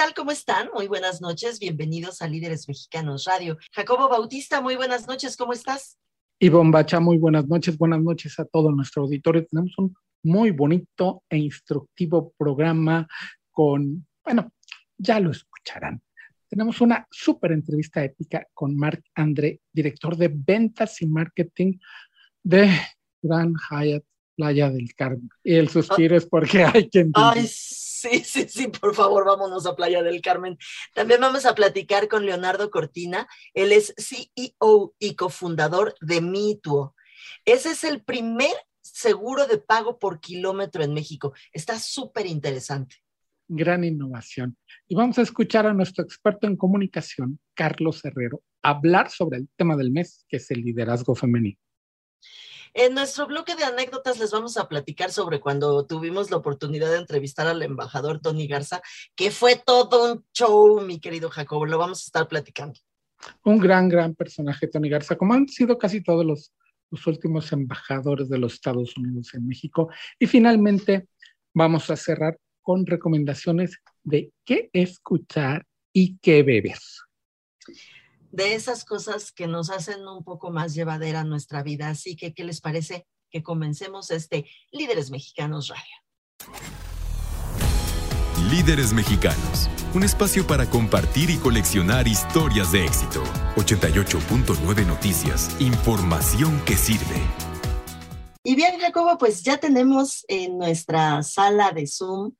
tal? ¿Cómo están? Muy buenas noches. Bienvenidos a Líderes Mexicanos Radio. Jacobo Bautista, muy buenas noches. ¿Cómo estás? Ivonne Bacha, muy buenas noches. Buenas noches a todo nuestro auditorio. Tenemos un muy bonito e instructivo programa con, bueno, ya lo escucharán tenemos una súper entrevista épica con Marc André, director de ventas y marketing de Grand Hyatt Playa del Carmen. Y el suspiro es porque hay que Ay, sí, sí, sí, por favor, vámonos a Playa del Carmen. También vamos a platicar con Leonardo Cortina. Él es CEO y cofundador de Mituo. Ese es el primer seguro de pago por kilómetro en México. Está súper interesante gran innovación. Y vamos a escuchar a nuestro experto en comunicación, Carlos Herrero, hablar sobre el tema del mes, que es el liderazgo femenino. En nuestro bloque de anécdotas les vamos a platicar sobre cuando tuvimos la oportunidad de entrevistar al embajador Tony Garza, que fue todo un show, mi querido Jacobo, lo vamos a estar platicando. Un gran, gran personaje, Tony Garza, como han sido casi todos los, los últimos embajadores de los Estados Unidos en México. Y finalmente vamos a cerrar con recomendaciones de qué escuchar y qué beber. De esas cosas que nos hacen un poco más llevadera nuestra vida. Así que, ¿qué les parece que comencemos este Líderes Mexicanos Radio? Líderes Mexicanos, un espacio para compartir y coleccionar historias de éxito. 88.9 Noticias, información que sirve. Y bien, Jacobo, pues ya tenemos en nuestra sala de Zoom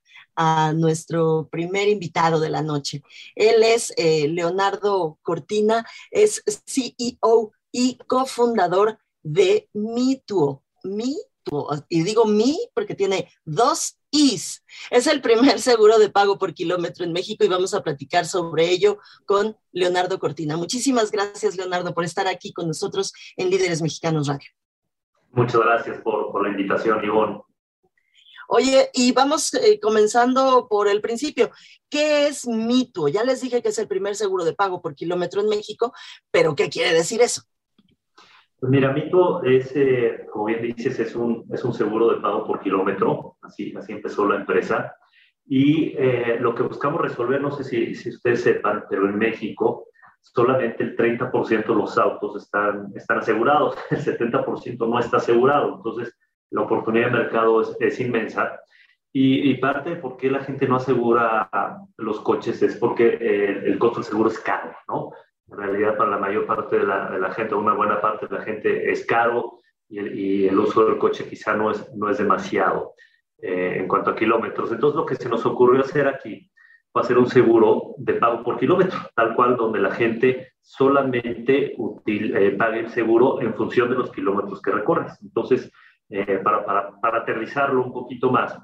a nuestro primer invitado de la noche. Él es eh, Leonardo Cortina, es CEO y cofundador de Mituo. Mituo, y digo mi porque tiene dos Is. Es el primer seguro de pago por kilómetro en México y vamos a platicar sobre ello con Leonardo Cortina. Muchísimas gracias, Leonardo, por estar aquí con nosotros en Líderes Mexicanos Radio. Muchas gracias por, por la invitación, Ivonne. Oye, y vamos eh, comenzando por el principio. ¿Qué es Mituo? Ya les dije que es el primer seguro de pago por kilómetro en México, pero ¿qué quiere decir eso? Pues mira, Mituo es, eh, como bien dices, es un, es un seguro de pago por kilómetro, así, así empezó la empresa. Y eh, lo que buscamos resolver, no sé si, si ustedes sepan, pero en México solamente el 30% de los autos están, están asegurados, el 70% no está asegurado. Entonces, la oportunidad de mercado es, inmensa. Y, parte de por qué la gente no asegura los coches es porque eh, el costo del seguro es caro, ¿no? En realidad, para la mayor parte de la, de la gente, una buena parte de la gente, es caro y el, y el uso del coche quizá no es, no es demasiado eh, en cuanto a kilómetros. Entonces, lo que se nos ocurrió hacer aquí va a ser un seguro de pago por kilómetro, tal cual donde la gente solamente eh, pague el seguro en función de los kilómetros que recorres. Entonces, eh, para, para, para, aterrizarlo un poquito más,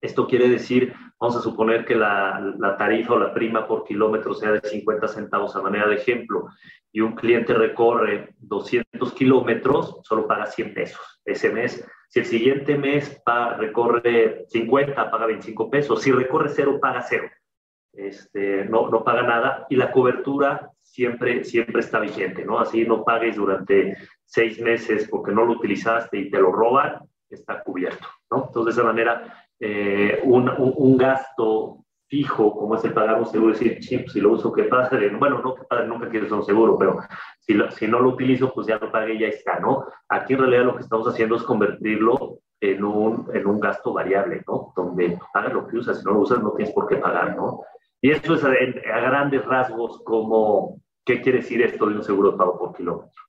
esto quiere decir, vamos a suponer que la, la, tarifa o la prima por kilómetro sea de 50 centavos a manera de ejemplo, y un cliente recorre 200 kilómetros, solo paga 100 pesos ese mes. Si el siguiente mes recorre 50, paga 25 pesos. Si recorre cero, paga cero. Este, no, no paga nada. Y la cobertura siempre, siempre está vigente, ¿no? Así no pagues durante seis meses porque no lo utilizaste y te lo roban, está cubierto, ¿no? Entonces, de esa manera, eh, un, un, gasto fijo, como es el pagar un seguro, decir, chip, si lo uso, ¿qué pasa? Bueno, no, que padre, nunca quieres un seguro, pero si, si no lo utilizo, pues ya lo pagué y ya está, ¿no? Aquí en realidad lo que estamos haciendo es convertirlo en un, en un gasto variable, ¿no? Donde pagas lo que usas, si no lo usas no tienes por qué pagar, ¿no? Y eso es a, a grandes rasgos como, ¿Qué quiere decir esto de un seguro de pago por kilómetro?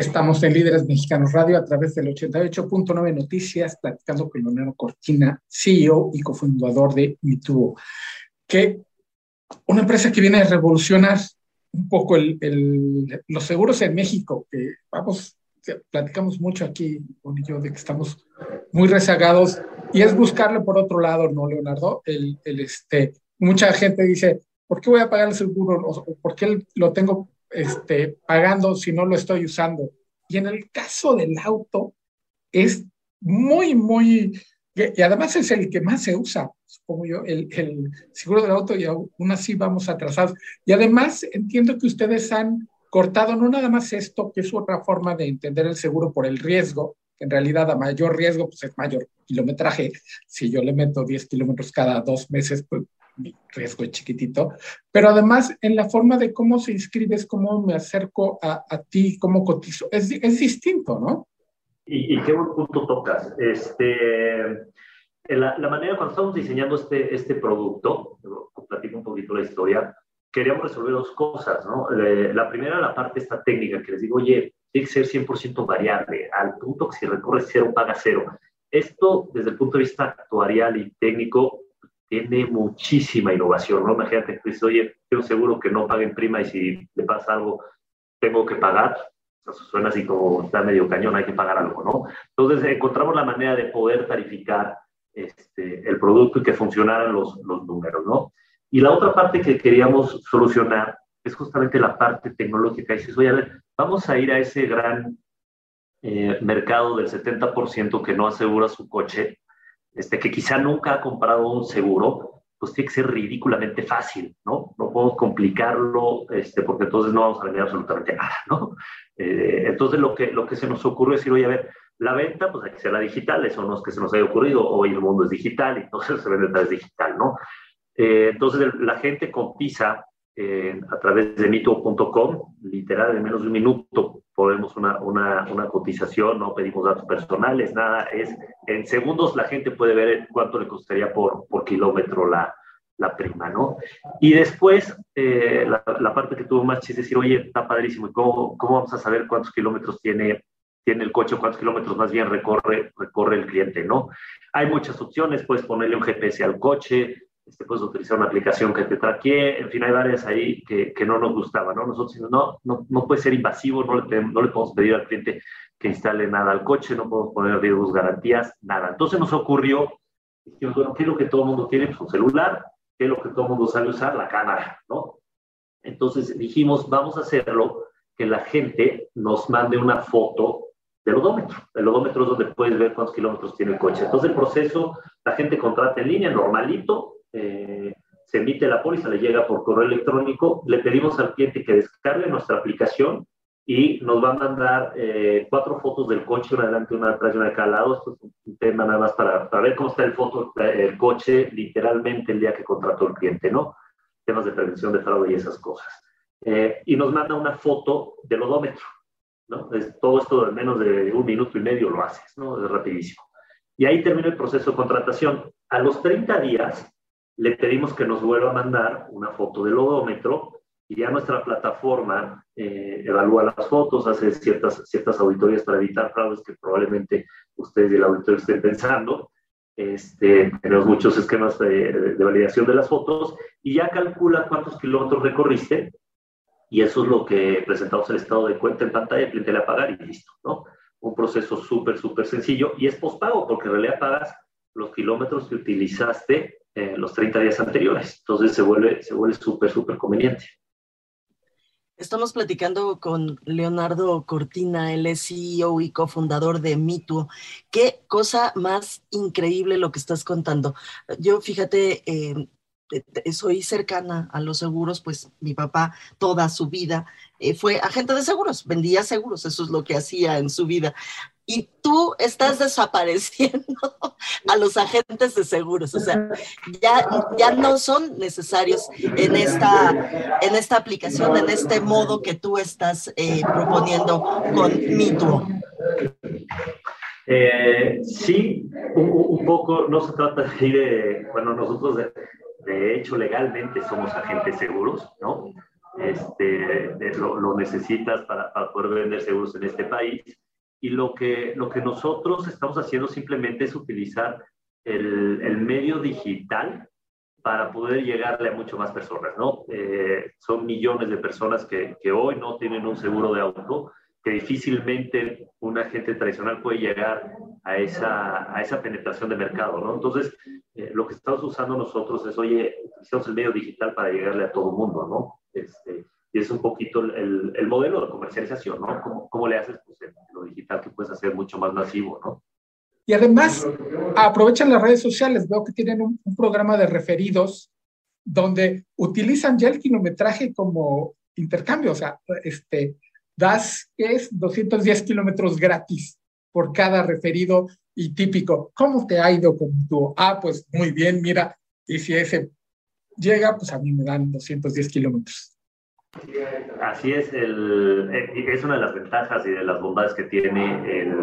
Estamos en Líderes Mexicanos Radio a través del 88.9 Noticias, platicando con Leonardo Cortina, CEO y cofundador de Mituo, que una empresa que viene a revolucionar un poco el, el, los seguros en México, que vamos, platicamos mucho aquí con yo de que estamos muy rezagados, y es buscarle por otro lado, ¿no, Leonardo? El, el este, mucha gente dice, ¿por qué voy a pagar el seguro? ¿O por qué lo tengo este, pagando si no lo estoy usando. Y en el caso del auto, es muy, muy, y además es el que más se usa, supongo yo, el, el seguro del auto y aún así vamos atrasados. Y además entiendo que ustedes han cortado no nada más esto, que es otra forma de entender el seguro por el riesgo, que en realidad a mayor riesgo, pues es mayor kilometraje. Si yo le meto 10 kilómetros cada dos meses, pues riesgo es chiquitito, pero además en la forma de cómo se inscribe, es cómo me acerco a, a ti, cómo cotizo, es, es distinto, ¿no? Y, y, qué buen punto tocas. Este, la, la, manera cuando estamos diseñando este, este producto, platico un poquito la historia, queríamos resolver dos cosas, ¿no? La primera, la parte esta técnica, que les digo, oye, tiene que ser 100% variable, al punto que si recorre cero, paga cero. Esto, desde el punto de vista actuarial y técnico, tiene muchísima innovación, ¿no? Imagínate dices, oye, quiero seguro que no paguen prima y si le pasa algo, tengo que pagar. Eso suena así como está medio cañón, hay que pagar algo, ¿no? Entonces, encontramos la manera de poder tarificar este, el producto y que funcionaran los, los números, ¿no? Y la otra parte que queríamos solucionar es justamente la parte tecnológica. Y dices, oye, a ver, vamos a ir a ese gran eh, mercado del 70% que no asegura su coche, este, que quizá nunca ha comprado un seguro, pues tiene que ser ridículamente fácil, ¿no? No podemos complicarlo, este, porque entonces no vamos a vender absolutamente nada, ¿no? Eh, entonces lo que, lo que se nos ocurrió es decir, oye, a ver, la venta, pues hay que la digital, eso no es que se nos haya ocurrido, hoy el mundo es digital, y entonces se vende a través digital, ¿no? Eh, entonces la gente cotiza eh, a través de mito.com, literal, en menos de un minuto podemos una, una, una, cotización, no pedimos datos personales, nada, es en segundos la gente puede ver cuánto le costaría por, por kilómetro la, la prima, ¿no? Y después, eh, la, la, parte que tuvo más chiste es decir, oye, está padrísimo, ¿y cómo, cómo vamos a saber cuántos kilómetros tiene, tiene el coche cuántos kilómetros más bien recorre, recorre el cliente, ¿no? Hay muchas opciones, puedes ponerle un GPS al coche, este, puedes utilizar una aplicación que te traquee, en fin, hay varias ahí que, que no nos gustaban, ¿no? Nosotros no, no, no puede ser invasivo, no le, no le podemos pedir al cliente que instale nada al coche, no podemos poner riesgos, garantías, nada. Entonces nos ocurrió, dijimos, bueno, ¿qué es lo que todo el mundo tiene? Pues un celular, ¿qué es lo que todo el mundo sabe usar? La cámara, ¿no? Entonces dijimos, vamos a hacerlo que la gente nos mande una foto del odómetro. El odómetro es donde puedes ver cuántos kilómetros tiene el coche. Entonces el proceso, la gente contrata en línea, normalito, eh, se emite la póliza, le llega por correo electrónico, le pedimos al cliente que descargue nuestra aplicación y nos va a mandar eh, cuatro fotos del coche, una adelante, una atrás y una de cada lado. Esto es un tema nada más para, para ver cómo está el, foto, el coche literalmente el día que contrató el cliente, ¿no? Temas de prevención de fraude y esas cosas. Eh, y nos manda una foto del odómetro, ¿no? Es, todo esto en menos de un minuto y medio lo haces, ¿no? Es rapidísimo. Y ahí termina el proceso de contratación. A los 30 días, le pedimos que nos vuelva a mandar una foto del odómetro y ya nuestra plataforma eh, evalúa las fotos, hace ciertas, ciertas auditorías para evitar fraudes que probablemente ustedes y el auditorio estén pensando. Este, tenemos muchos esquemas de, de, validación de las fotos y ya calcula cuántos kilómetros recorriste y eso es lo que presentamos el estado de cuenta en pantalla, cliente a pagar y listo, ¿no? Un proceso súper, súper sencillo y es pospago porque en realidad pagas los kilómetros que utilizaste eh, los 30 días anteriores. Entonces se vuelve se vuelve súper, súper conveniente. Estamos platicando con Leonardo Cortina, el CEO y cofundador de Mituo. Qué cosa más increíble lo que estás contando. Yo, fíjate, eh, soy cercana a los seguros, pues mi papá toda su vida eh, fue agente de seguros, vendía seguros, eso es lo que hacía en su vida y tú estás desapareciendo a los agentes de seguros. O sea, ya, ya no son necesarios en esta, en esta aplicación, en este modo que tú estás eh, proponiendo con Mituo. Eh, sí, un, un, poco, no se trata de de, bueno, nosotros de, de, hecho legalmente somos agentes seguros, ¿no? Este, lo, lo necesitas para, para poder vender seguros en este país y lo que, lo que nosotros estamos haciendo simplemente es utilizar el, el medio digital para poder llegarle a mucho más personas, ¿no? Eh, son millones de personas que, que, hoy no tienen un seguro de auto, que difícilmente un agente tradicional puede llegar a esa, a esa penetración de mercado, ¿no? Entonces, eh, lo que estamos usando nosotros es, oye, utilizamos el medio digital para llegarle a todo el mundo, ¿no? Este, y es un poquito el, el modelo de comercialización, ¿no? ¿Cómo, cómo le haces pues, lo digital que puedes hacer mucho más masivo, ¿no? Y además aprovechan las redes sociales. Veo que tienen un, un programa de referidos donde utilizan ya el kilometraje como intercambio. O sea, este, das, ¿qué es? 210 kilómetros gratis por cada referido y típico. ¿Cómo te ha ido con tu? Ah, pues muy bien, mira. Y si ese llega, pues a mí me dan 210 kilómetros. Así es, el, eh, es una de las ventajas y de las bondades que tiene el,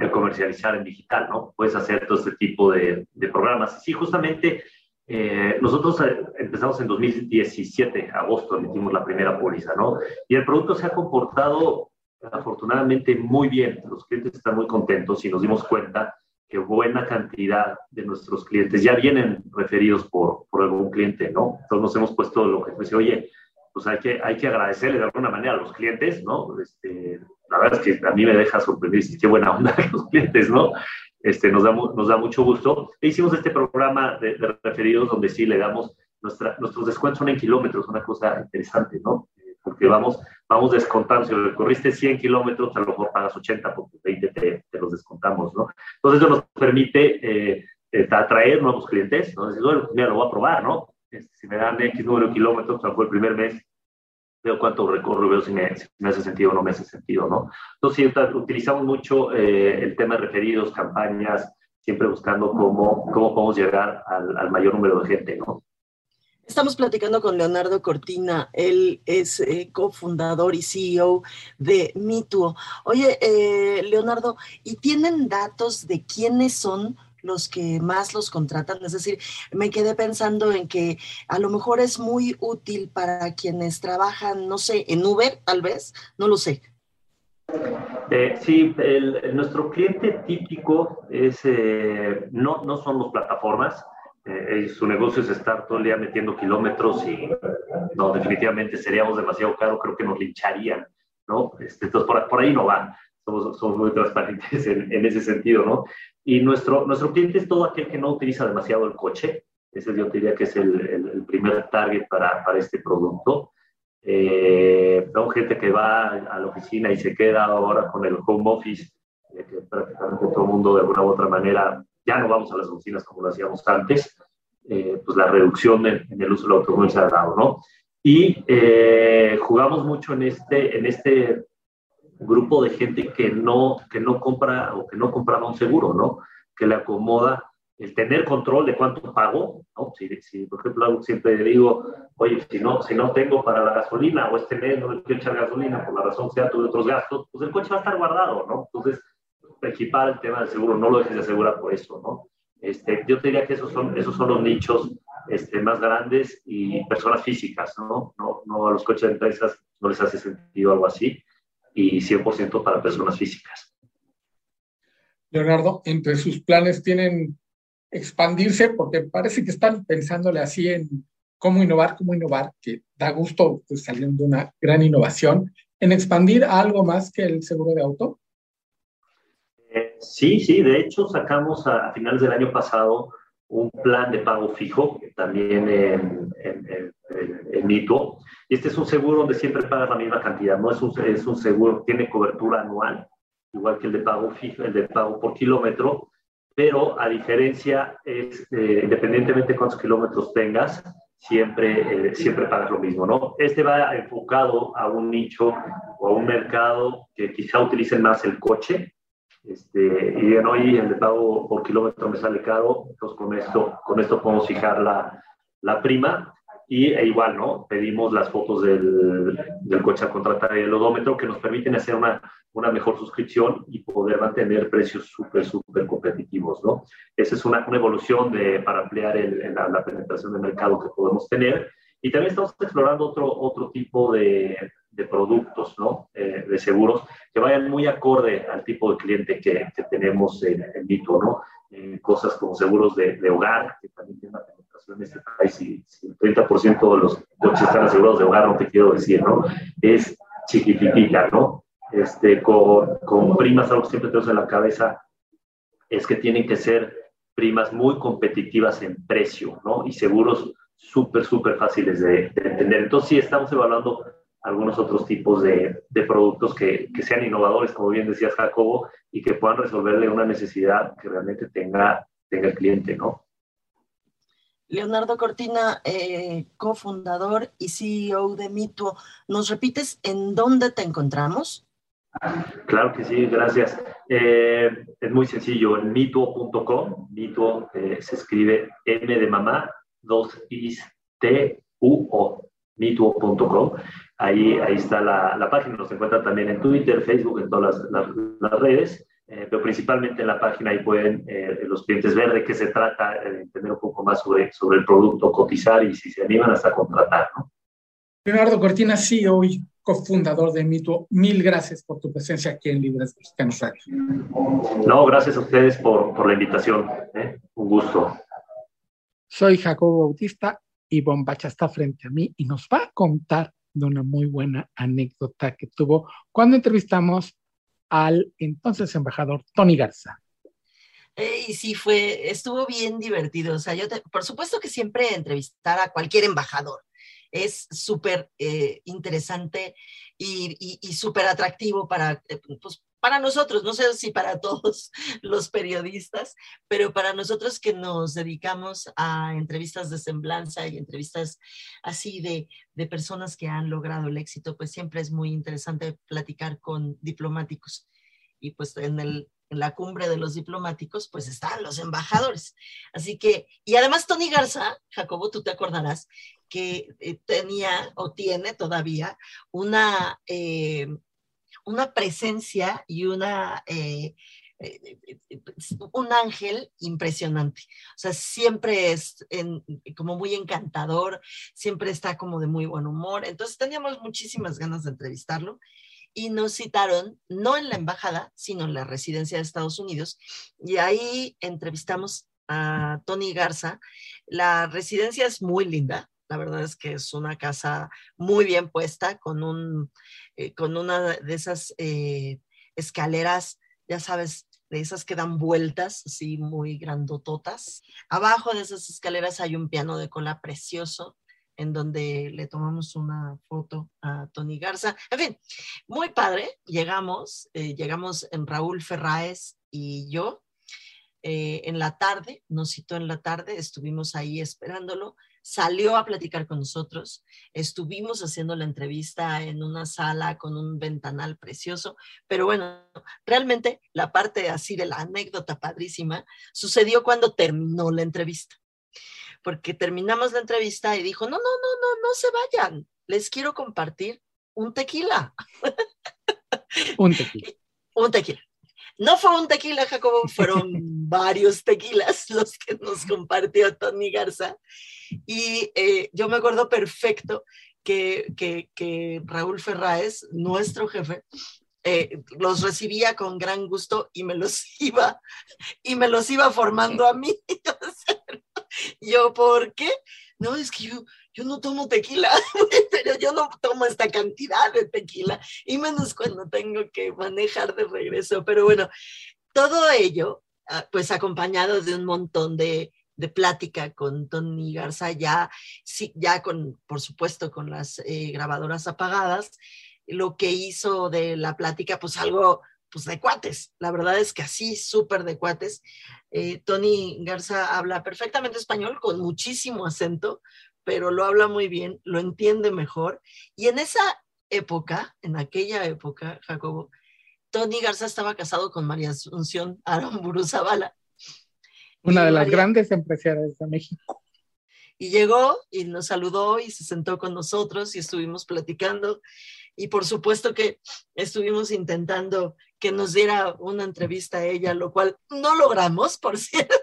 el comercializar en digital, ¿no? Puedes hacer todo este tipo de, de programas. Sí, justamente eh, nosotros eh, empezamos en 2017, agosto, emitimos la primera póliza, ¿no? Y el producto se ha comportado afortunadamente muy bien. Los clientes están muy contentos y nos dimos cuenta que buena cantidad de nuestros clientes ya vienen referidos por, por algún cliente, ¿no? Entonces nos hemos puesto lo que dice, oye, pues hay que, hay que agradecerle de alguna manera a los clientes, ¿no? Este, la verdad es que a mí me deja sorprender, qué buena onda los clientes, ¿no? Este, nos, da, nos da mucho gusto. E hicimos este programa de, referidos donde sí le damos, nuestra, nuestros descuentos son en kilómetros, una cosa interesante, ¿no? Porque vamos, vamos descontando, si recorriste 100 kilómetros, a lo mejor pagas 80, porque 20 te, te los descontamos, ¿no? Entonces eso nos permite eh, eh atraer nuevos clientes, ¿no? Decir, bueno, mira, lo voy a probar, ¿no? Este, si me dan X número de kilómetros, o sea, fue el primer mes, veo cuánto recorro, veo si me, me, hace sentido o no me hace sentido, ¿no? Entonces, utilizamos mucho eh, el tema de referidos, campañas, siempre buscando cómo, cómo podemos llegar al, al mayor número de gente, ¿no? Estamos platicando con Leonardo Cortina, él es eh, cofundador y CEO de Mituo. Oye, eh, Leonardo, ¿y tienen datos de quiénes son los que más los contratan. Es decir, me quedé pensando en que a lo mejor es muy útil para quienes trabajan, no sé, en Uber, tal vez, no lo sé. Eh, sí, nuestro cliente típico es, eh, no, no son las plataformas, eh, su negocio es estar todo el día metiendo kilómetros y no, definitivamente seríamos demasiado caro, creo que nos lincharían, ¿no? Este, entonces, por, por, ahí no va. Somos, somos muy transparentes en, en, ese sentido, ¿no? Y nuestro, nuestro cliente es todo aquel que no utiliza demasiado el coche. Ese yo diría que es el, el, primer target para, para este producto. Eh, gente que va a la oficina y se queda ahora con el home office, eh, que prácticamente todo el mundo de alguna u otra manera ya no vamos a las oficinas como lo hacíamos antes, eh, pues la reducción en, en, el uso del automóvil se ha dado, ¿no? Y eh, jugamos mucho en este, en este grupo de gente que no, que no compra o que no compraba un seguro, ¿no? Que le acomoda el tener control de cuánto pago, ¿no? Si, si por ejemplo, siempre digo, oye, si no, si no tengo para la gasolina o este mes no me quiero echar gasolina por la razón sea, tuve otros gastos, pues el coche va a estar guardado, ¿no? Entonces, equipar el tema del seguro, no lo dejes de asegurar por eso, ¿no? Este, yo te diría que esos son, esos son los nichos este, más grandes y personas físicas, ¿no? ¿no? No a los coches de empresas no les hace sentido algo así y 100% para personas físicas. Leonardo, entre sus planes tienen expandirse porque parece que están pensándole así en cómo innovar, cómo innovar, que da gusto pues, saliendo de una gran innovación, en expandir a algo más que el seguro de auto. Eh, sí, sí, de hecho sacamos a, a, finales del año pasado un plan de pago fijo, también en, en, en, en Mito, y este es un seguro donde siempre pagas la misma cantidad, no es un, es un seguro, tiene cobertura anual, igual que el de pago fijo, el de pago por kilómetro, pero a diferencia es, eh, independientemente de cuántos kilómetros tengas, siempre, eh, siempre pagas lo mismo, ¿no? Este va enfocado a un nicho o a un mercado que quizá utilicen más el coche, este, y bien, hoy el de pago por kilómetro me sale caro, entonces con esto, con esto podemos fijar la, la prima y e igual, ¿no? Pedimos las fotos del, del coche a contratar y el odómetro que nos permiten hacer una, una mejor suscripción y poder mantener precios súper, súper competitivos, ¿no? Esa es una, una evolución de, para ampliar el, la, la, penetración de mercado que podemos tener. Y también estamos explorando otro, otro tipo de, de productos, ¿no? Eh, de seguros que vayan muy acorde al tipo de cliente que, que tenemos en, en Vito, ¿no? Eh, cosas como seguros de, de, hogar, que también tienen una penetración en este país, si, si el 30% de los coches están asegurados de hogar, no te quiero decir, ¿no? Es chiquitita, ¿no? Este, con, con primas, algo que siempre tenemos en la cabeza, es que tienen que ser primas muy competitivas en precio, ¿no? Y seguros súper, súper fáciles de, de, entender. Entonces, sí, estamos evaluando algunos otros tipos de, de productos que, que, sean innovadores, como bien decías Jacobo, y que puedan resolverle una necesidad que realmente tenga, tenga el cliente, ¿no? Leonardo Cortina, eh, cofundador y CEO de Mituo, ¿nos repites en dónde te encontramos? Claro que sí, gracias. Eh, es muy sencillo, en mituo.com, mituo eh, se escribe M de mamá, dos is T U O, mituo.com. Ahí, ahí está la, la, página, nos encuentra también en Twitter, Facebook, en todas las, las, redes, eh, pero principalmente en la página ahí pueden eh, los clientes ver de qué se trata, eh, entender un poco más sobre, sobre el producto, cotizar y si se animan hasta contratar. ¿no? Leonardo Cortina, CEO y cofundador de Mituo, mil gracias por tu presencia aquí en Libres Mexicanos Radio. No, gracias a ustedes por, por la invitación. Un gusto. Soy Jacobo Bautista y Bombacha está frente a mí y nos va a contar de una muy buena anécdota que tuvo cuando entrevistamos al entonces embajador Tony Garza. Y sí, fue, estuvo bien divertido. O sea, yo, por supuesto que siempre entrevistar a cualquier embajador es súper eh, interesante y, y, súper atractivo para, eh, pues, para nosotros, no sé si para todos los periodistas, pero para nosotros que nos dedicamos a entrevistas de semblanza y entrevistas así de, de personas que han logrado el éxito, pues siempre es muy interesante platicar con diplomáticos. Y pues en el, en la cumbre de los diplomáticos, pues están los embajadores. Así que, y además Tony Garza, Jacobo, tú te acordarás que eh, tenía o tiene todavía una, eh, una presencia y una, eh, eh, eh, un ángel impresionante. O sea, siempre es como muy encantador, siempre está como de muy buen humor. Entonces teníamos muchísimas ganas de entrevistarlo y nos citaron, no en la embajada, sino en la residencia de Estados Unidos. Y ahí entrevistamos a Tony Garza. La residencia es muy linda, la verdad es que es una casa muy bien puesta, con, un, eh, con una de esas eh, escaleras, ya sabes, de esas que dan vueltas, así muy grandototas. Abajo de esas escaleras hay un piano de cola precioso en donde le tomamos una foto a Tony Garza. En fin, muy padre. Llegamos, eh, llegamos en Raúl Ferráez y yo. En la tarde, nos citó en la tarde, estuvimos ahí esperándolo salió a platicar con nosotros, estuvimos haciendo la entrevista en una sala con un ventanal precioso, pero bueno, realmente la parte así de la anécdota padrísima sucedió cuando terminó la entrevista, porque terminamos la entrevista y dijo, no, no, no, no, no se vayan, les quiero compartir un tequila. un tequila. un tequila. No fue un tequila, Jacobo, fueron varios tequilas los que nos compartió Tony Garza. Y eh, yo me acuerdo perfecto que, que, Raúl Ferráez, nuestro jefe, eh, los recibía con gran gusto y me los iba, y me los iba formando a mí. yo, ¿por qué? No, es que yo, yo no tomo tequila, pero yo no tomo esta cantidad de tequila, y menos cuando tengo que manejar de regreso. Pero bueno, todo ello, ah, pues acompañado de un montón de, de plática con Tony Garza, ya, sí, ya con, por supuesto, con las eh, grabadoras apagadas, lo que hizo de la plática, pues algo pues de cuates. La verdad es que así, súper de cuates. Eh, Tony Garza habla perfectamente español, con muchísimo acento, pero lo habla muy bien, lo entiende mejor. Y en esa época, en aquella época, Jacobo, Tony Garza estaba casado con María Asunción Aramburu Zavala. Una de las grandes empresarias de México. Y llegó y nos saludó y se sentó con nosotros y estuvimos platicando. Y por supuesto que estuvimos intentando que nos diera una entrevista a ella, lo cual no logramos, por cierto.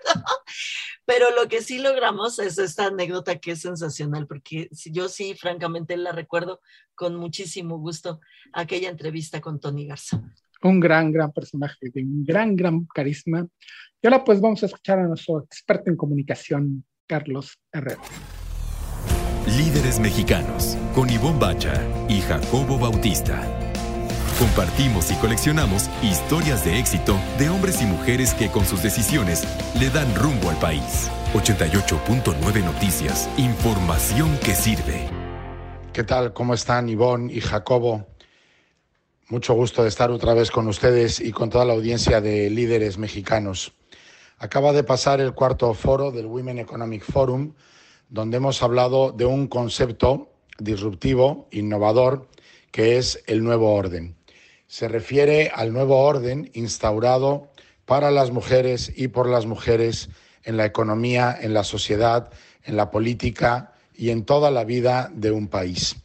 Pero lo que sí logramos es esta anécdota que es sensacional, porque yo sí, francamente, la recuerdo con muchísimo gusto, aquella entrevista con Tony Garza. Un gran, gran personaje, de un gran, gran carisma. Y ahora pues vamos a escuchar a nuestro experto en comunicación, Carlos Herrera. Líderes mexicanos, con Ivonne Bacha y Jacobo Bautista. Compartimos y coleccionamos historias de éxito de hombres y mujeres que con sus decisiones le dan rumbo al país. 88.9 Noticias. Información que sirve. ¿Qué tal? ¿Cómo están Ivonne y Jacobo? Mucho gusto de estar otra vez con ustedes y con toda la audiencia de líderes mexicanos. Acaba de pasar el cuarto foro del Women Economic Forum, donde hemos hablado de un concepto disruptivo, innovador, que es el nuevo orden. Se refiere al nuevo orden instaurado para las mujeres y por las mujeres en la economía, en la sociedad, en la política y en toda la vida de un país.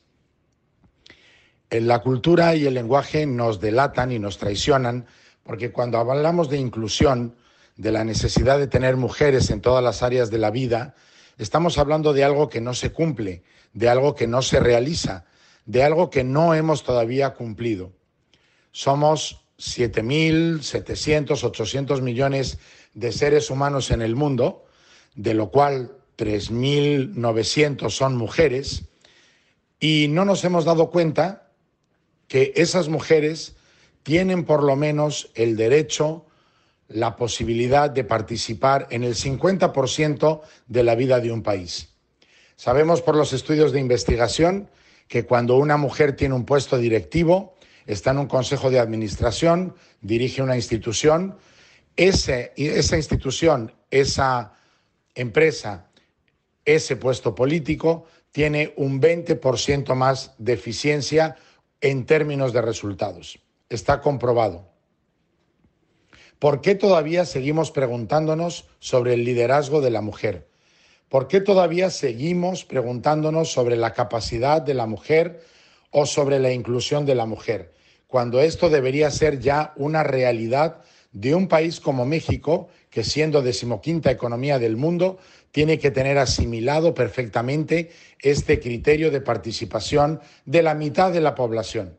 La cultura y el lenguaje nos delatan y nos traicionan porque cuando hablamos de inclusión, de la necesidad de tener mujeres en todas las áreas de la vida, estamos hablando de algo que no se cumple, de algo que no se realiza, de algo que no hemos todavía cumplido. Somos 7.700, 800 millones de seres humanos en el mundo, de lo cual 3.900 son mujeres, y no nos hemos dado cuenta que esas mujeres tienen por lo menos el derecho, la posibilidad de participar en el 50% de la vida de un país. Sabemos por los estudios de investigación que cuando una mujer tiene un puesto directivo, está en un consejo de administración, dirige una institución, ese, esa institución, esa empresa ese puesto político tiene un 20% más de eficiencia en términos de resultados. Está comprobado. ¿Por qué todavía seguimos preguntándonos sobre el liderazgo de la mujer? ¿Por qué todavía seguimos preguntándonos sobre la capacidad de la mujer o sobre la inclusión de la mujer? Cuando esto debería ser ya una realidad de un país como México, que siendo decimoquinta economía del mundo, tiene que tener asimilado perfectamente este criterio de participación de la mitad de la población.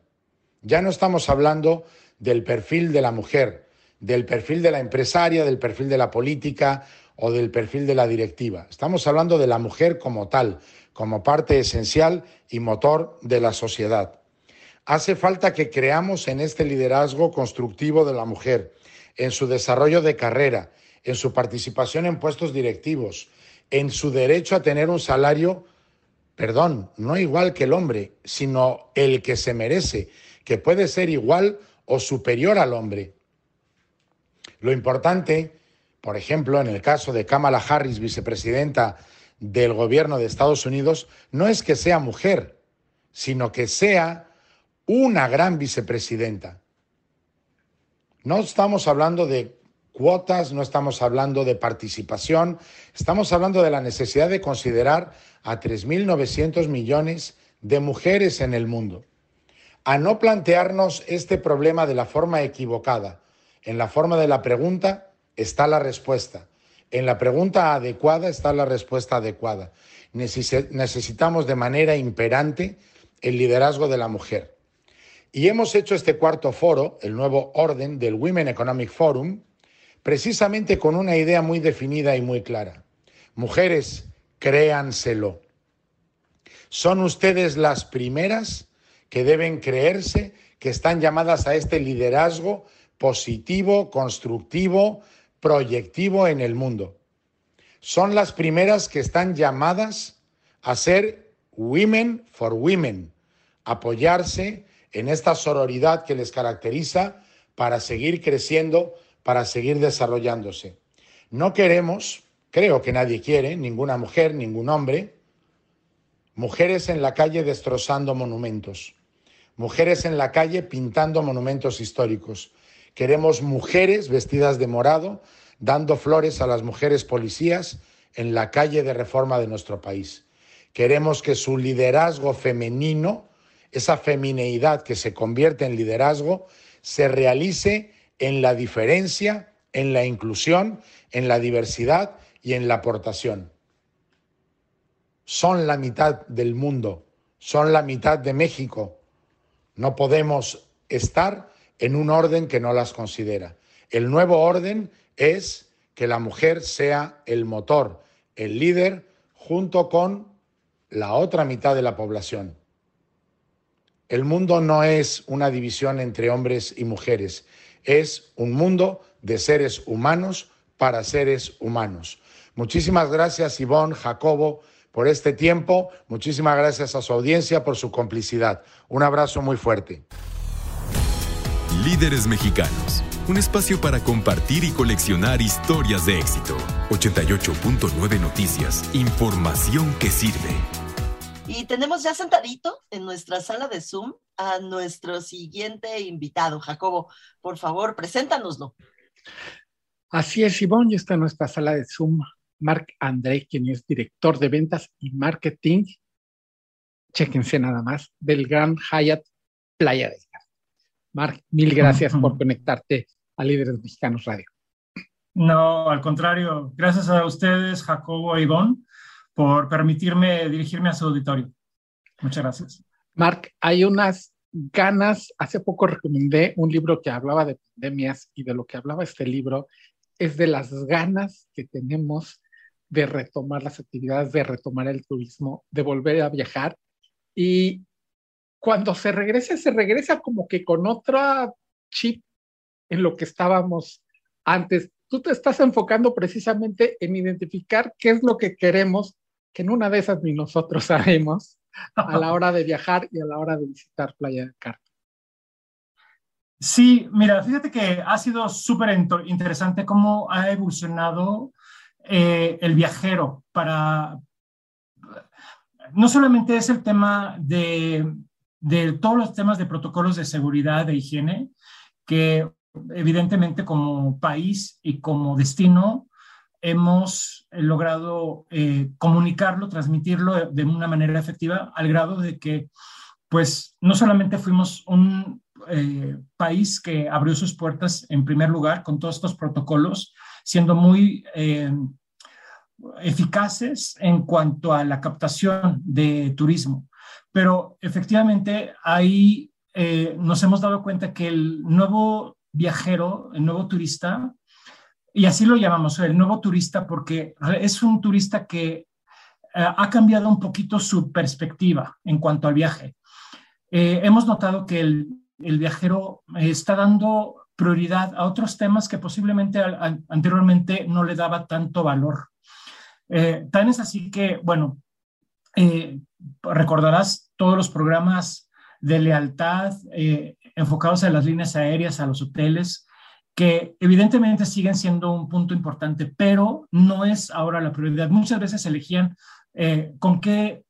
Ya no estamos hablando del perfil de la mujer, del perfil de la empresaria, del perfil de la política o del perfil de la directiva. Estamos hablando de la mujer como tal, como parte esencial y motor de la sociedad. Hace falta que creamos en este liderazgo constructivo de la mujer, en su desarrollo de carrera, en su participación en puestos directivos, en su derecho a tener un salario, perdón, no igual que el hombre, sino el que se merece, que puede ser igual o superior al hombre. Lo importante, por ejemplo, en el caso de Kamala Harris, vicepresidenta del gobierno de Estados Unidos, no es que sea mujer, sino que sea una gran vicepresidenta. No estamos hablando de cuotas, no estamos hablando de participación, estamos hablando de la necesidad de considerar a 3.900 millones de mujeres en el mundo. A no plantearnos este problema de la forma equivocada. En la forma de la pregunta está la respuesta. En la pregunta adecuada está la respuesta adecuada. Necesitamos de manera imperante el liderazgo de la mujer. Y hemos hecho este cuarto foro, el nuevo orden del Women Economic Forum, precisamente con una idea muy definida y muy clara. Mujeres, créanselo. Son ustedes las primeras que deben creerse que están llamadas a este liderazgo positivo, constructivo, proyectivo en el mundo. Son las primeras que están llamadas a ser women for women, apoyarse en esta sororidad que les caracteriza para seguir creciendo para seguir desarrollándose. No queremos, creo que nadie quiere, ninguna mujer, ningún hombre, mujeres en la calle destrozando monumentos, mujeres en la calle pintando monumentos históricos. Queremos mujeres vestidas de morado dando flores a las mujeres policías en la calle de reforma de nuestro país. Queremos que su liderazgo femenino, esa femineidad que se convierte en liderazgo, se realice en la diferencia, en la inclusión, en la diversidad y en la aportación. Son la mitad del mundo, son la mitad de México. No podemos estar en un orden que no las considera. El nuevo orden es que la mujer sea el motor, el líder, junto con la otra mitad de la población. El mundo no es una división entre hombres y mujeres, es un mundo de seres humanos para seres humanos. Muchísimas gracias, Ivonne, Jacobo, por este tiempo. Muchísimas gracias a su audiencia por su complicidad. Un abrazo muy fuerte. Líderes Mexicanos, un espacio para compartir y coleccionar historias de éxito. 88.9 Noticias, información que sirve. Y tenemos ya sentadito en nuestra sala de Zoom a nuestro siguiente invitado, Jacobo. Por favor, preséntanoslo. Así es, Ivonne, ya está en nuestra sala de Zoom Marc André, quien es director de ventas y marketing, chéquense nada más, del Gran Hyatt Playa del Carmen. Marc, mil gracias por conectarte a Líderes Mexicanos Radio. No, al contrario, gracias a ustedes, Jacobo e Ivonne, por permitirme dirigirme a su auditorio. Muchas gracias. Marc, hay unas ganas, hace poco recomendé un libro que hablaba de pandemias y de lo que hablaba este libro es de las ganas que tenemos de retomar las actividades, de retomar el turismo, de volver a viajar. Y cuando se regresa, se regresa como que con otra chip en lo que estábamos antes. Tú te estás enfocando precisamente en identificar qué es lo que queremos, que en una de esas ni nosotros sabemos, a la hora de viajar y a la hora de visitar Playa del Carmen. Sí, mira, fíjate que ha sido súper interesante cómo ha evolucionado eh, el viajero para... No solamente es el tema de, de todos los temas de protocolos de seguridad, de higiene, que evidentemente como país y como destino hemos logrado eh, comunicarlo, transmitirlo de una manera efectiva al grado de que, pues, no solamente fuimos un eh, país que abrió sus puertas en primer lugar con todos estos protocolos, siendo muy eh, eficaces en cuanto a la captación de turismo. Pero efectivamente ahí eh, nos hemos dado cuenta que el nuevo viajero, el nuevo turista, y así lo llamamos, el nuevo turista, porque es un turista que ha cambiado un poquito su perspectiva en cuanto al viaje. hemos notado que el el viajero eh, está dando prioridad a otros temas que posiblemente anteriormente no le daba tanto valor. Eh, tan es así que, bueno, eh, recordarás todos los programas de lealtad enfocados a las líneas aéreas, a los hoteles, que evidentemente siguen siendo un punto importante, pero no es ahora la prioridad. Muchas veces elegían con qué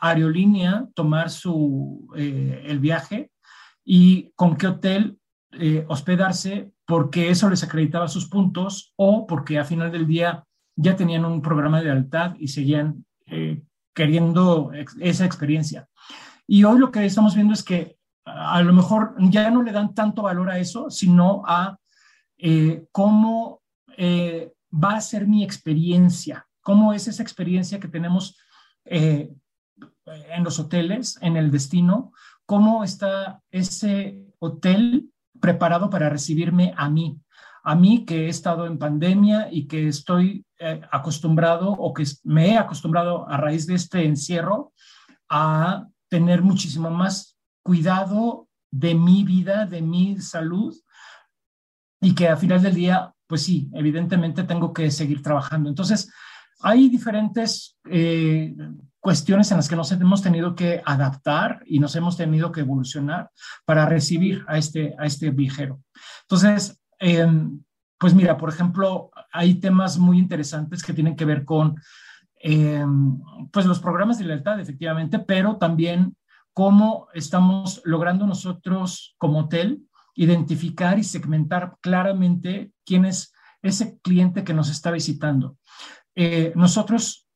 aerolínea tomar su, el viaje y con qué hotel eh, hospedarse, porque eso les acreditaba sus puntos o porque a final del día ya tenían un programa de lealtad y seguían eh, queriendo esa experiencia. Y hoy lo que estamos viendo es que a lo mejor ya no le dan tanto valor a eso, sino a eh, cómo va a ser mi experiencia, cómo es esa experiencia que tenemos en los hoteles, en el destino, cómo está ese hotel preparado para recibirme a mí, a mí que he estado en pandemia y que estoy eh, acostumbrado o que me he acostumbrado a raíz de este encierro a tener muchísimo más cuidado de mi vida, de mi salud y que al final del día, pues sí, evidentemente tengo que seguir trabajando. Entonces, hay diferentes eh, cuestiones en las que nos hemos tenido que adaptar y nos hemos tenido que evolucionar para recibir a este, a este viajero. Entonces, em, pues mira, por ejemplo, hay temas muy interesantes que tienen que ver con em, pues los programas de lealtad, efectivamente, pero también cómo estamos logrando nosotros como hotel identificar y segmentar claramente quién es ese cliente que nos está visitando. Eh, nosotros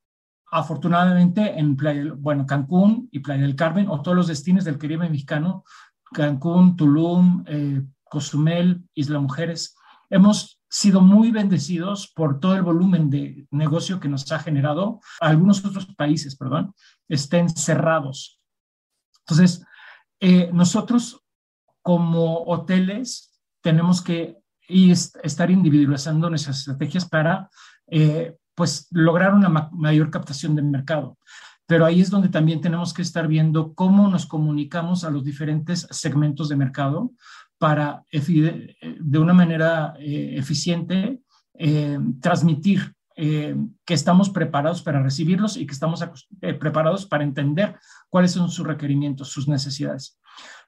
afortunadamente en Playa, bueno, Cancún y Playa del Carmen, o todos los destinos del Caribe mexicano, Cancún, Tulum, eh, Cozumel, Isla Mujeres, hemos sido muy bendecidos por todo el volumen de negocio que nos ha generado. Algunos otros países, perdón, estén cerrados. Entonces, eh, nosotros como hoteles tenemos que estar individualizando nuestras estrategias para eh, pues lograr una mayor captación del mercado. Pero ahí es donde también tenemos que estar viendo cómo nos comunicamos a los diferentes segmentos de mercado para de una manera eh, eficiente eh, transmitir eh, que estamos preparados para recibirlos y que estamos eh, preparados para entender cuáles son sus requerimientos, sus necesidades.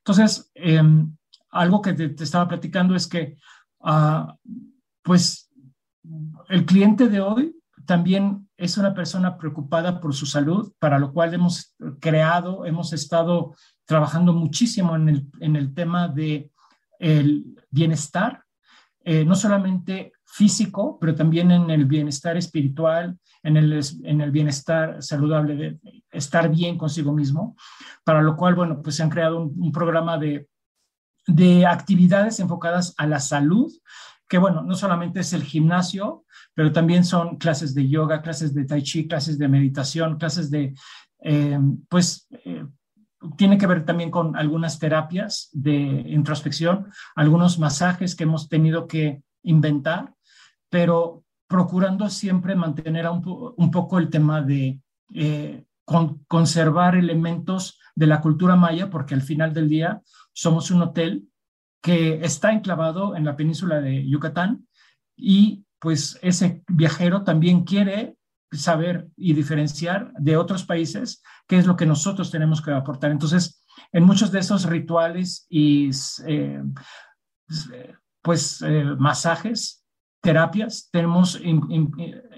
Entonces, em, algo que te, estaba platicando es que, ah, pues, el cliente de hoy también es una persona preocupada por su salud, para lo cual hemos creado, hemos estado trabajando muchísimo en el, en el tema de el bienestar, eh, no solamente físico, pero también en el bienestar espiritual, en el, en el bienestar saludable, de estar bien consigo mismo, para lo cual, bueno, pues se han creado un, programa de, de actividades enfocadas a la salud, que bueno, no solamente es el gimnasio, pero también son clases de yoga, clases de tai chi, clases de meditación, clases de, eh, pues, eh, tiene que ver también con algunas terapias de introspección, algunos masajes que hemos tenido que inventar, pero procurando siempre mantener un, poco el tema de eh, conservar elementos de la cultura maya, porque al final del día somos un hotel que está enclavado en la península de Yucatán y pues ese viajero también quiere saber y diferenciar de otros países qué es lo que nosotros tenemos que aportar. Entonces, en muchos de esos rituales y eh, pues eh, masajes, terapias, tenemos,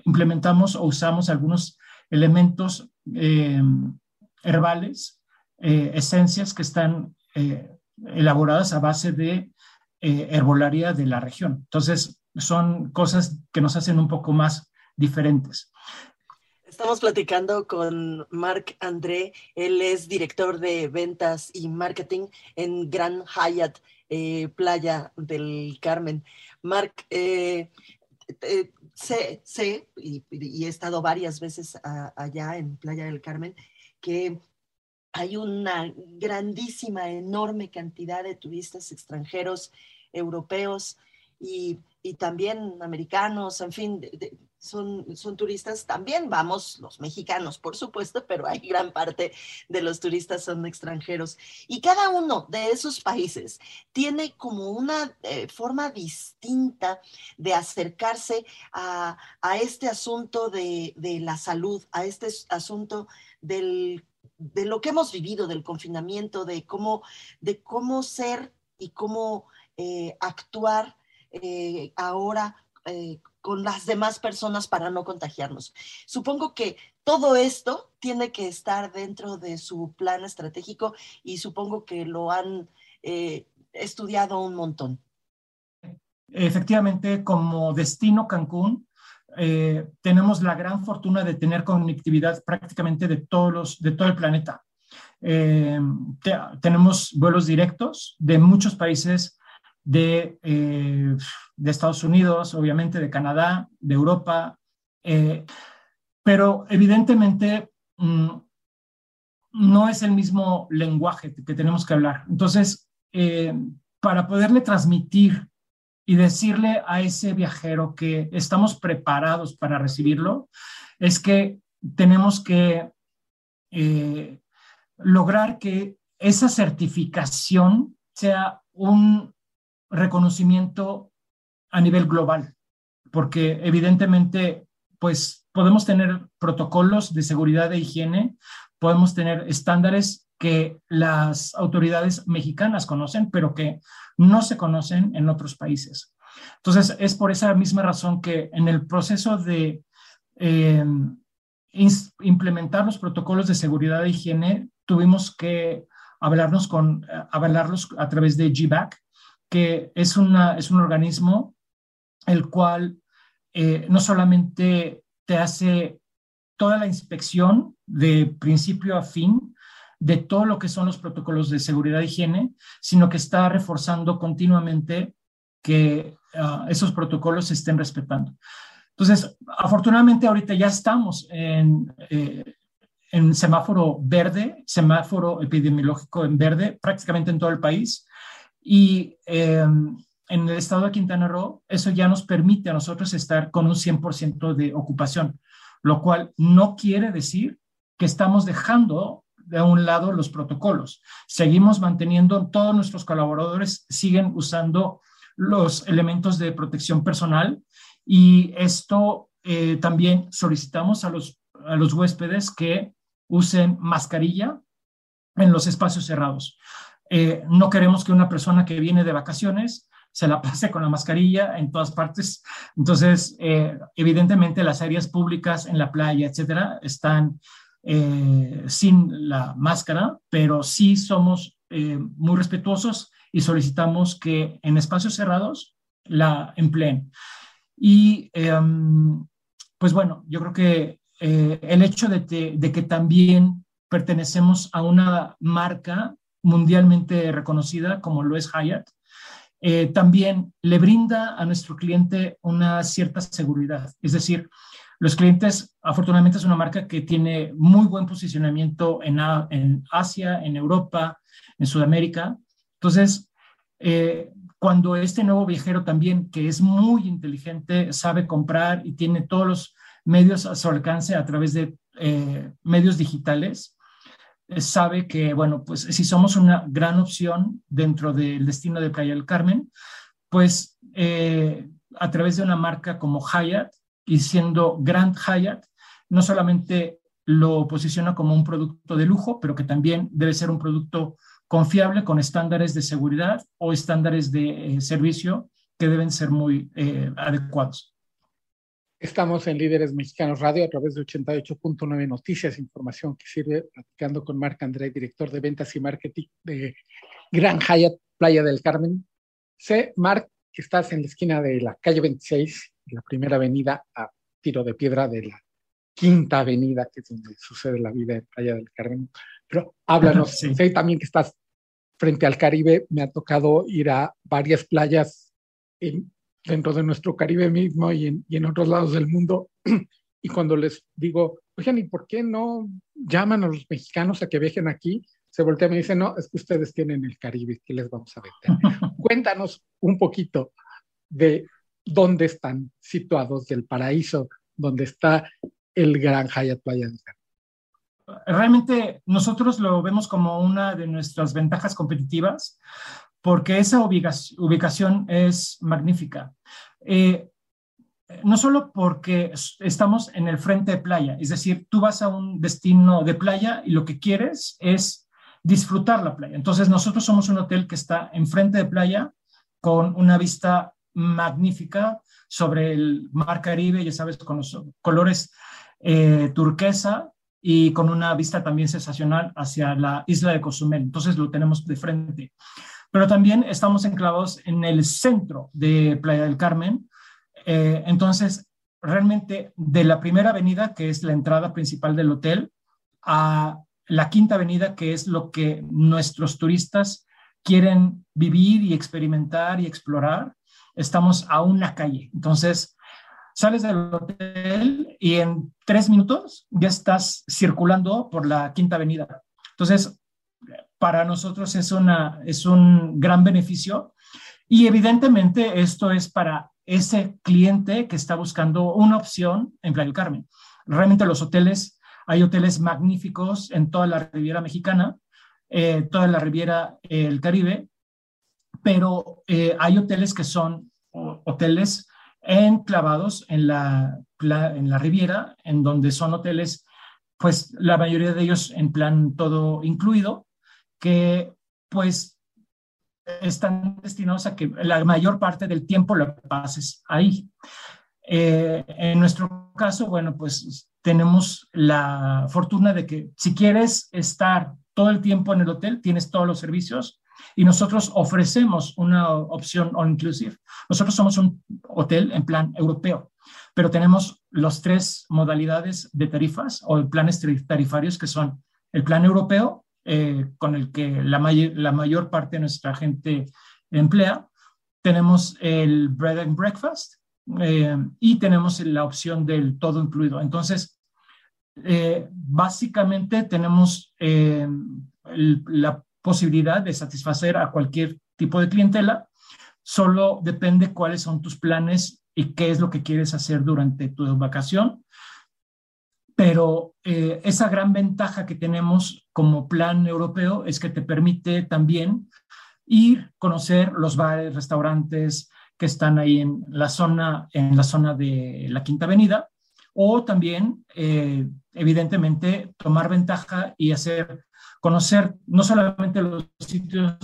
implementamos o usamos algunos elementos eh, herbales, esencias que están elaboradas a base de herbolaria de la región. Entonces, son cosas que nos hacen un poco más diferentes. Estamos platicando con Marc André, él es director de ventas y marketing en Gran Hyatt, eh, Playa del Carmen. Marc, eh, eh, sé, y, he estado varias veces allá en Playa del Carmen, que hay una grandísima, enorme cantidad de turistas extranjeros, europeos y, también americanos, en fin, de, son, son turistas, también vamos los mexicanos, por supuesto, pero hay gran parte de los turistas son extranjeros. Y cada uno de esos países tiene como una eh, forma distinta de acercarse a, este asunto de, la salud, a este asunto del, de lo que hemos vivido, del confinamiento, de cómo, de cómo ser y cómo eh, actuar eh, ahora con las demás personas para no contagiarnos. Supongo que todo esto tiene que estar dentro de su plan estratégico y supongo que lo han eh, estudiado un montón. Efectivamente, como destino Cancún, eh, tenemos la gran fortuna de tener conectividad prácticamente de, todos los, de todo el planeta. Eh, tenemos vuelos directos de muchos países de, eh, de Estados Unidos, obviamente de Canadá, de Europa, eh, pero evidentemente mm, no es el mismo lenguaje que tenemos que hablar. Entonces, eh, para poderle transmitir y decirle a ese viajero que estamos preparados para recibirlo, es que tenemos que lograr que esa certificación sea un reconocimiento a nivel global, porque evidentemente, pues podemos tener protocolos de seguridad e higiene, podemos tener estándares que las autoridades mexicanas conocen, pero que no se conocen en otros países. Entonces, es por esa misma razón que en el proceso de em, implementar los protocolos de seguridad e higiene, tuvimos que hablarnos con, hablarlos a través de GBAC, que es, una, es un organismo el cual eh, no solamente te hace toda la inspección de principio a fin de todo lo que son los protocolos de seguridad e higiene, sino que está reforzando continuamente que ah, esos protocolos se estén respetando. Entonces, afortunadamente ahorita ya estamos en, eh, en semáforo verde, semáforo epidemiológico en verde, prácticamente en todo el país. Y em, en el estado de Quintana Roo, eso ya nos permite a nosotros estar con un 100% de ocupación, lo cual no quiere decir que estamos dejando de un lado los protocolos. Seguimos manteniendo, todos nuestros colaboradores siguen usando los elementos de protección personal y esto eh, también solicitamos a los, a los huéspedes que usen mascarilla en los espacios cerrados. Eh, no queremos que una persona que viene de vacaciones se la pase con la mascarilla en todas partes. Entonces, eh, evidentemente las áreas públicas en la playa, etcétera, están sin la máscara, pero sí somos muy respetuosos y solicitamos que en espacios cerrados la empleen. Y em, pues bueno, yo creo que eh, el hecho de, que también pertenecemos a una marca mundialmente reconocida como lo es Hyatt, eh, también le brinda a nuestro cliente una cierta seguridad. Es decir, los clientes, afortunadamente, es una marca que tiene muy buen posicionamiento en, en Asia, en Europa, en Sudamérica. Entonces, eh, cuando este nuevo viajero también, que es muy inteligente, sabe comprar y tiene todos los medios a su alcance a través de eh, medios digitales, sabe que, bueno, pues si somos una gran opción dentro del destino de Playa del Carmen, pues eh, a través de una marca como Hyatt y siendo Grand Hyatt, no solamente lo posiciona como un producto de lujo, pero que también debe ser un producto confiable con estándares de seguridad o estándares de servicio que deben ser muy adecuados. Estamos en Líderes Mexicanos Radio a través de 88.9 Noticias, información que sirve platicando con Marc André, director de ventas y marketing de Gran Hyatt Playa del Carmen. Sé, Marc, que estás en la esquina de la calle 26, la primera avenida a tiro de piedra de la quinta avenida, que es donde sucede la vida de Playa del Carmen. Pero háblanos, sé también que estás frente al Caribe, me ha tocado ir a varias playas en dentro de nuestro Caribe mismo y en, y en otros lados del mundo. Y cuando les digo, oigan, ¿y por qué no llaman a los mexicanos a que viajen aquí? Se voltean y me dicen, no, es que ustedes tienen el Caribe, ¿qué les vamos a vender? Cuéntanos un poquito de dónde están situados del paraíso, donde está el Gran Hyatt Playa del Realmente nosotros lo vemos como una de nuestras ventajas competitivas, porque esa ubicación es magnífica. Eh, no solo porque estamos en el frente de playa, es decir, tú vas a un destino de playa y lo que quieres es disfrutar la playa. Entonces, nosotros somos un hotel que está enfrente de playa con una vista magnífica sobre el mar Caribe, ya sabes, con los colores eh, turquesa y con una vista también sensacional hacia la isla de Cozumel. Entonces, lo tenemos de frente pero también estamos enclavados en el centro de Playa del Carmen. Eh, entonces, realmente de la primera avenida, que es la entrada principal del hotel, a la quinta avenida, que es lo que nuestros turistas quieren vivir y experimentar y explorar, estamos a una calle. Entonces, sales del hotel y en tres minutos ya estás circulando por la quinta avenida. Entonces, para nosotros es, una, es un gran beneficio y evidentemente esto es para ese cliente que está buscando una opción en Playa del Carmen. Realmente los hoteles, hay hoteles magníficos en toda la Riviera Mexicana, eh, toda la Riviera el Caribe, pero eh, hay hoteles que son hoteles enclavados en la, en la Riviera, en donde son hoteles, pues la mayoría de ellos en plan todo incluido, que pues están destinados a que la mayor parte del tiempo lo pases ahí. Eh, en nuestro caso, bueno, pues tenemos la fortuna de que si quieres estar todo el tiempo en el hotel, tienes todos los servicios y nosotros ofrecemos una opción all inclusive. Nosotros somos un hotel en plan europeo, pero tenemos los tres modalidades de tarifas o planes tarifarios que son el plan europeo, eh, con el que la, la mayor parte de nuestra gente emplea. Tenemos el bread and breakfast eh, y tenemos la opción del todo incluido. Entonces, eh, básicamente tenemos la posibilidad de satisfacer a cualquier tipo de clientela. Solo depende cuáles son tus planes y qué es lo que quieres hacer durante tu vacación pero eh, esa gran ventaja que tenemos como plan europeo es que te permite también ir, conocer los bares, restaurantes que están ahí en la zona, en la zona de la Quinta Avenida o también, eh, evidentemente, tomar ventaja y hacer, conocer no solamente los sitios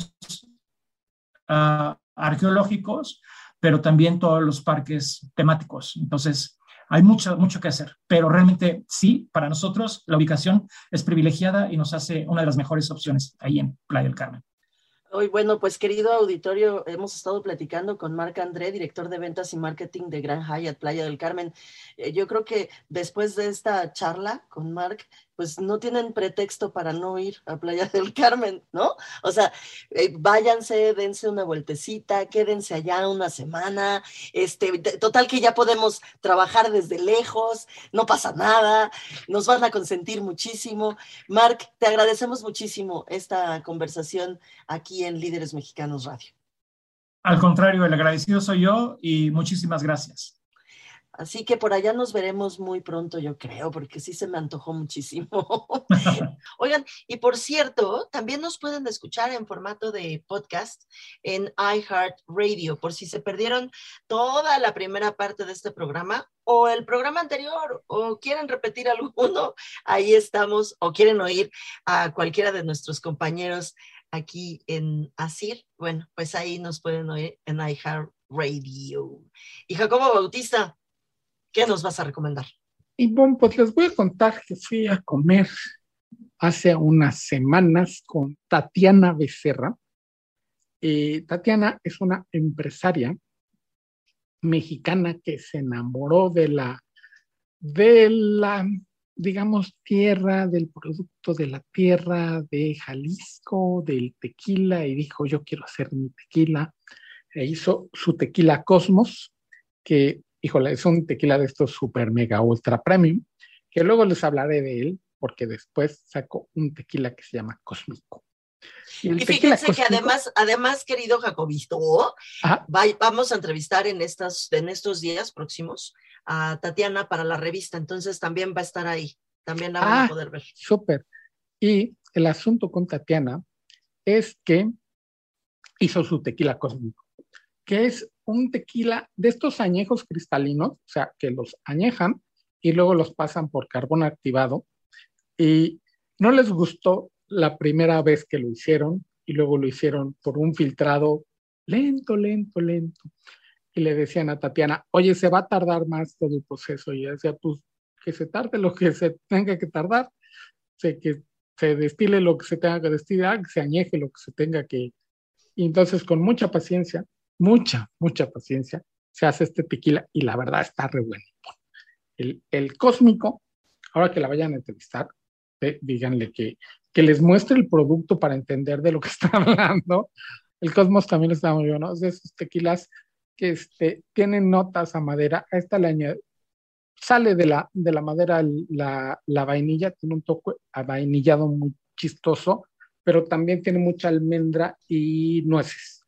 uh, arqueológicos, pero también todos los parques temáticos. Entonces, hay mucho, mucho que hacer, pero realmente sí, para nosotros la ubicación es privilegiada y nos hace una de las mejores opciones ahí en Playa del Carmen. Hoy, bueno, pues querido auditorio, hemos estado platicando con Marc André, director de ventas y marketing de Gran Hyatt Playa del Carmen. Eh, yo creo que después de esta charla con Marc, pues no tienen pretexto para no ir a Playa del Carmen, ¿no? O sea, eh, váyanse, dense una vueltecita, quédense allá una semana, este, total que ya podemos trabajar desde lejos, no pasa nada, nos van a consentir muchísimo. Marc, te agradecemos muchísimo esta conversación aquí en Líderes Mexicanos Radio. Al contrario, el agradecido soy yo y muchísimas gracias. Así que por allá nos veremos muy pronto, yo creo, porque sí se me antojó muchísimo. Oigan, y por cierto, también nos pueden escuchar en formato de podcast en iHeartRadio, por si se perdieron toda la primera parte de este programa o el programa anterior o quieren repetir alguno, ahí estamos, o quieren oír a cualquiera de nuestros compañeros aquí en ASIR, bueno, pues ahí nos pueden oír en iHeartRadio. Y Jacobo Bautista, ¿Qué nos vas a recomendar? Y bueno, pues les voy a contar que fui a comer hace unas semanas con Tatiana Becerra. Eh, Tatiana es una empresaria mexicana que se enamoró de la, de la, digamos, tierra, del producto de la tierra de Jalisco, del tequila, y dijo, yo quiero hacer mi tequila. E hizo su tequila Cosmos, que híjole, es un tequila de estos super mega ultra premium, que luego les hablaré de él, porque después saco un tequila que se llama Cósmico. Y, fíjense que además, además, querido Jacobito, vamos a entrevistar en, estas, en estos días próximos a Tatiana para la revista, entonces también va a estar ahí, también la van a ah, poder ver. Súper. Y el asunto con Tatiana es que hizo su tequila cósmico, que es un tequila de estos añejos cristalinos, o sea, que los añejan y luego los pasan por carbón activado y no les gustó la primera vez que lo hicieron y luego lo hicieron por un filtrado lento, lento, lento. Y le decían a Tatiana, oye, se va a tardar más todo el proceso. Y ella decía, pues que se tarde lo que se tenga que tardar, que se destile lo que se tenga que destilar, que se añeje lo que se tenga que... Y entonces, con mucha paciencia, mucha, mucha paciencia, se hace este tequila y la verdad está re bueno. El, el cósmico, ahora que la vayan a entrevistar, díganle que, que les muestre el producto para entender de lo que está hablando. El Cosmos también está muy bueno, es de esos tequilas que este, tienen notas a madera. A esta le sale de la, de la madera la, la vainilla, tiene un toque a vainillado muy chistoso, pero también tiene mucha almendra y nueces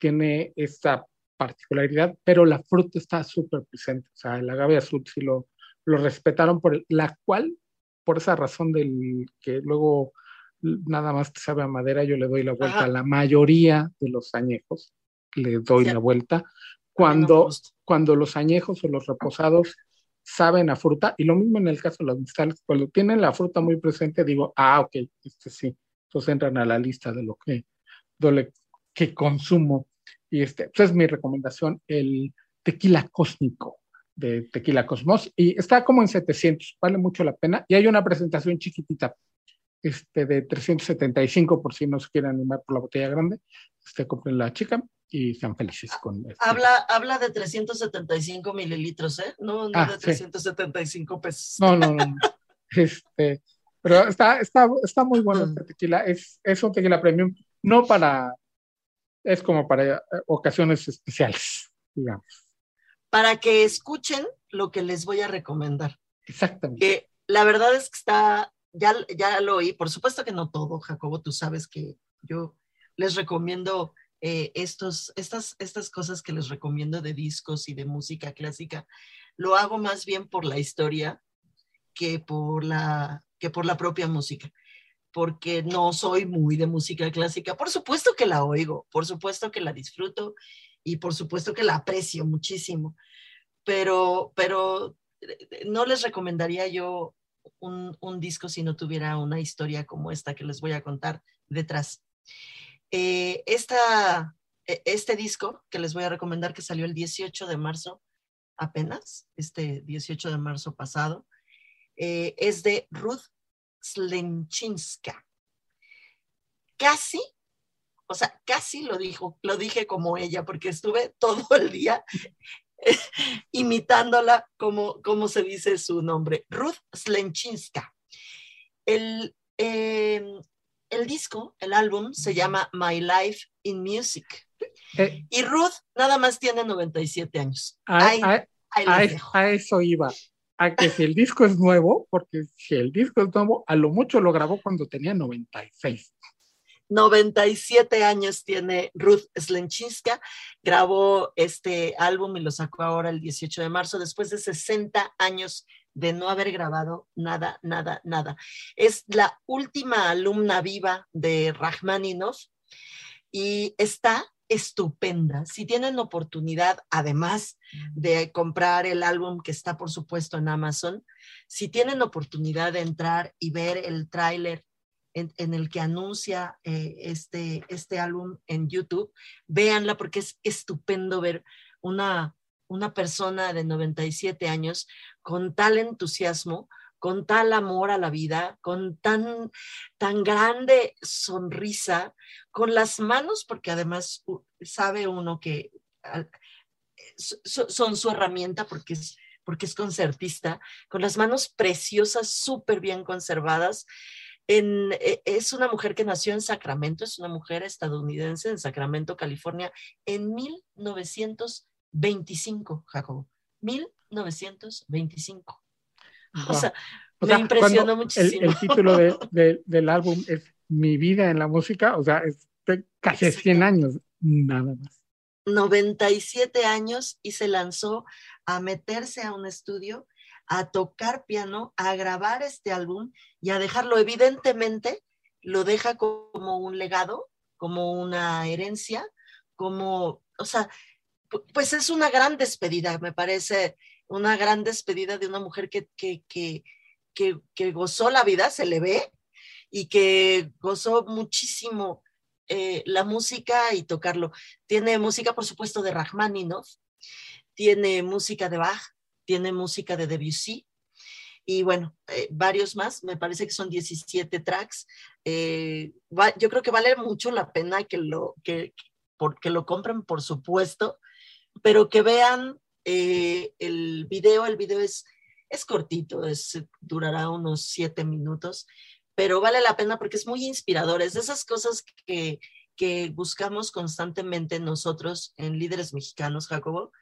tiene esta particularidad, pero la fruta está súper presente. O sea, el agave azul sí lo, lo respetaron, por la cual, por esa razón del que luego nada más te sabe a madera, yo le doy la vuelta a la mayoría de los añejos, le doy la vuelta. Cuando, cuando los añejos o los reposados saben a fruta, y lo mismo en el caso de los cristales, cuando tienen la fruta muy presente, digo, ah, ok, este sí, entonces entran a la lista de lo que, de que consumo y este, pues es mi recomendación, el tequila cósmico de Tequila Cosmos. Y está como en 700, vale mucho la pena. Y hay una presentación chiquitita este, de 375 por si no se quieren animar por la botella grande. Este, compren la chica y sean felices con este. Habla, habla de 375 mililitros, ¿eh? No, no ah, de 375 pesos. No, no, no. este, pero está, está, está muy bueno este tequila. Es, es un tequila premium, no para es como para eh, ocasiones especiales, digamos. Para que escuchen lo que les voy a recomendar. Exactamente. Que la verdad es que está, ya, ya lo oí, por supuesto que no todo, Jacobo, tú sabes que yo les recomiendo eh, estos, estas, estas cosas que les recomiendo de discos y de música clásica, lo hago más bien por la historia que por la, que por la propia música porque no soy muy de música clásica. Por supuesto que la oigo, por supuesto que la disfruto y por supuesto que la aprecio muchísimo, pero, pero no les recomendaría yo un, disco si no tuviera una historia como esta que les voy a contar detrás. Eh, esta, e, este disco que les voy a recomendar que salió el 18 de marzo, apenas, este 18 de marzo pasado, eh, es de Ruth Slemchinska. Casi, o sea, casi lo dijo, lo dije como ella, porque estuve todo el día imitándola como, como se dice su nombre, Ruth Slemchinska. El, em, el disco, el álbum, se llama My Life in Music. Eh. y Ruth nada más tiene 97 años. A, eso iba. A que si el disco es nuevo, porque si el disco es nuevo, a lo mucho lo grabó cuando tenía 96. 97 años tiene Ruth Slenchiska, grabó este álbum y lo sacó ahora el 18 de marzo, después de 60 años de no haber grabado nada, nada, nada. Es la última alumna viva de Rachmaninoff y está estupenda. Si tienen oportunidad, además de comprar el álbum que está, por supuesto, en Amazon, si tienen oportunidad de entrar y ver el tráiler en, el que anuncia eh, este, este álbum en YouTube, véanla porque es estupendo ver una, una persona de 97 años con tal entusiasmo, con tal amor a la vida, con tan, tan grande sonrisa, con las manos, porque además sabe uno que son su herramienta porque es, porque es concertista, con las manos preciosas, súper bien conservadas. En, e, es una mujer que nació en Sacramento, es una mujer estadounidense en Sacramento, California, en 1925, Jacobo. 1925. O sea, me impresionó muchísimo. El, título de, del álbum es Mi vida en la música, o sea, es casi 100 años, nada más. 97 años y se lanzó a meterse a un estudio, a tocar piano, a grabar este álbum y a dejarlo. Evidentemente, lo deja como un legado, como una herencia, como, o sea, pues es una gran despedida, me parece una gran despedida de una mujer que, que, que, que, gozó la vida, se le ve, y que gozó muchísimo eh, la música y tocarlo. Tiene música, por supuesto, de Rachmaninoff, tiene música de Bach, tiene música de Debussy, y bueno, eh, varios más, me parece que son 17 tracks. Eh, yo creo que vale mucho la pena que lo, que, porque lo compren, por supuesto, pero que vean eh, el video, el video es, es cortito, es, durará unos siete minutos, pero vale la pena porque es muy inspirador, es de esas cosas que, que buscamos constantemente nosotros en líderes mexicanos, Jacobo,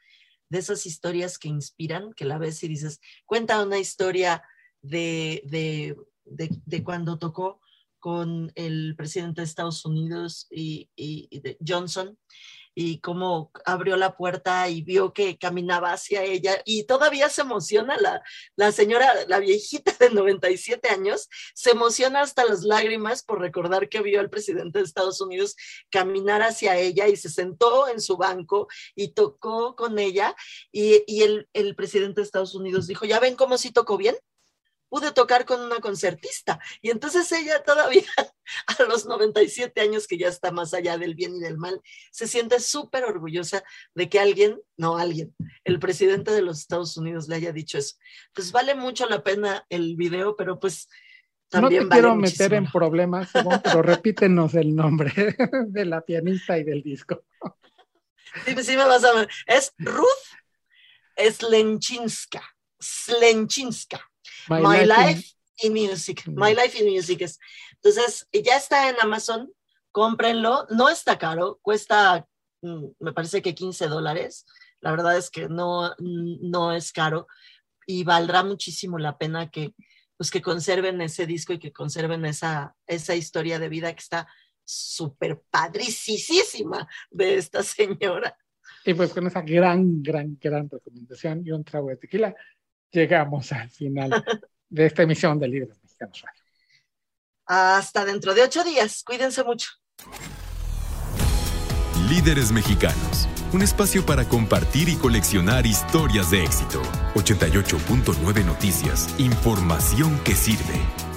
de esas historias que inspiran, que la ves y dices, cuenta una historia de, de, de, de cuando tocó con el presidente de Estados Unidos y, y de Johnson y cómo abrió la puerta y vio que caminaba hacia ella y todavía se emociona la, la señora, la viejita de 97 años, se emociona hasta las lágrimas por recordar que vio al presidente de Estados Unidos caminar hacia ella y se sentó en su banco y tocó con ella y, y el, el presidente de Estados Unidos dijo, ¿ya ven cómo sí tocó bien? Pude tocar con una concertista. Y entonces ella todavía, a los 97 años, que ya está más allá del bien y del mal, se siente súper orgullosa de que alguien, no alguien, el presidente de los Estados Unidos le haya dicho eso. Pues vale mucho la pena el video, pero pues... También no te quiero meter en problemas, pero repítenos el nombre de la pianista y del disco. Sí, sí me vas a ver. Es Ruth Slenchinska. Slenchinska. My, Life, in Music. My Life in Music es. Entonces, ya está en Amazon, cómprenlo. No está caro, cuesta, mm, me parece que 15 dólares. La verdad es que no, no es caro y valdrá muchísimo la pena que, pues, que conserven ese disco y que conserven esa, esa historia de vida que está súper padricísima de esta señora. Y pues con esa gran, gran, gran recomendación y un trago de tequila, llegamos al final de esta emisión de Líderes Mexicanos Radio. Hasta dentro de ocho días. Cuídense mucho. Líderes Mexicanos un espacio para compartir y coleccionar historias de éxito. 88.9 Noticias, información que sirve.